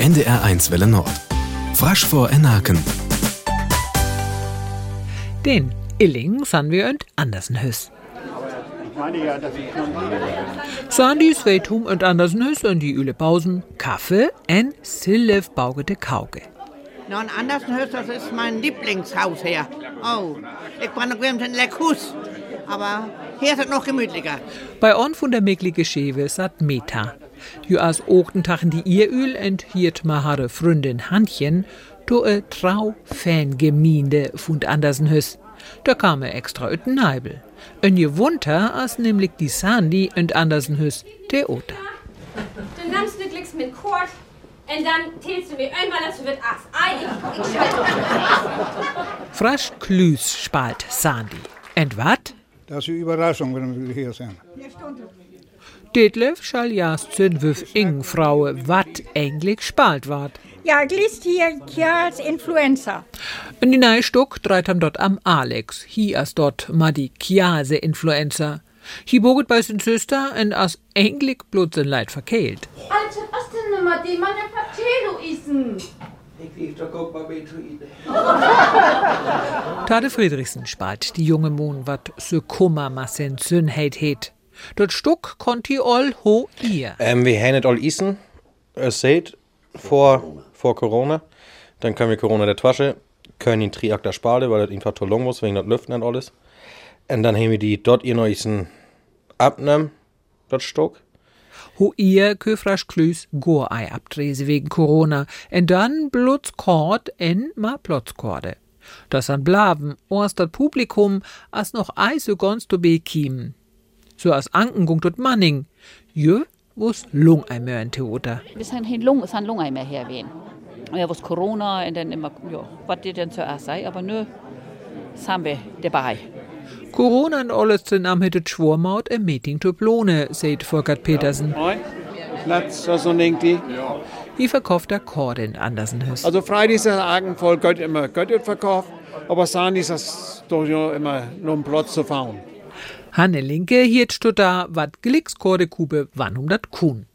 NDR1 Welle Nord. Frasch vor Enaken. Den Illing san wir und Andersenhüs. Sandys Weitum und Andersenhüs und die Üle Pausen, Kaffee en Sillev baugete Kauge. Nou, en Andersenhös, das ist mein Lieblingshaus hier. Oh, ich war noch in Leckhus, aber hier ist es noch gemütlicher. Bei on von der meglige Schewe sat Meta. Jo as Ochtentachen die Ieröl enthiert ma hare Fründin Handchen, do e trau Fangemeinde fund Andersenhüs. Da kam er extra üten Neibel. Ein Gewunter as nämlich die Sandy und Andersenhüs Theater. Du nimmst du Glicks mit Kurt und dann tätst du mir irgendwann dazu wird Ass. Ei, ich, ich. Frasch Klüs spalt Sandy. Und wat? Das ist eine Überraschung, wenn wir hier sind. Detlef schall jas zünwüf ing Fraue, wat eigentlich spalt ward. Ja, glist hier Kjals Influenza. Und die neue Stuck dreit ham dort am Alex. Hi as dort ma die Chiase Influencer. Hi boget bei sin Süster und as eigentlich blut sin Leid verkehlt. Alter, was denn immer die meine Patelo isen? Tade Friedrichsen spalt die junge Mohn wat so Kummermassen sün heit het. Dort Stuck konnt i all ho ihr. Ähm, wir haben nicht all isen, es seht, vor, vor Corona. Dann können wir Corona der Tasche, können ihn Triak der Spale, weil das einfach zu lang muss, wegen das Lüften und alles. Und dann haben wir die dort ihr neuesten abnehmen, dort Stock. Ho ihr köfrasch klüs Gorei abdrese wegen Corona. En dann blutz kord en ma plotzkorde. Das an blaven, ors dat Publikum as noch ei so ganz to bekiemen. So as Ankengung dort Manning. Jö, wo's lung ein Mörn Theater. Vi san helt lung, lung med her Og jeg var corona, og den immer, jo, hvad det den så sei, aber nu sam vi det bare. Corona und alles zusammen hätte Schwormaut ein Meeting zu Plone, sagt Volkert Petersen. Platz, was so denkt die. Wie verkauft der Korde in Andersenhüs? Also Freitag ist das Argen voll Gott immer Gott verkauft, aber Sani ist das doch ja immer nur ein Platz zu fahren. Hanne Linke hielt da, wat Glickskorde Kube wann um dat Kuhn.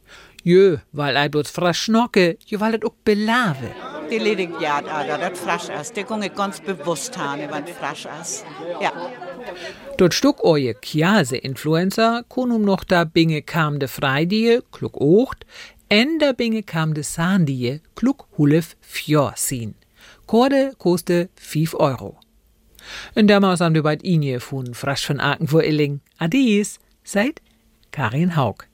Jö, weil ei bloß frasch schnocke, jö, weil dat auch belave. Die ledig ja, da, das frasch ist. Die gunge ganz bewusst haben, was frasch ist. Ja. Dort stuck oje Chiase-Influencer, kun um noch da binge kam de Freidie, klug ocht, en da binge kam de Sandie, klug hulef fjorsin. Korde koste 5 Euro. In der Maus an du bald Inje fun frasch von Aken vor Illing. Adies, seid Karin Haug.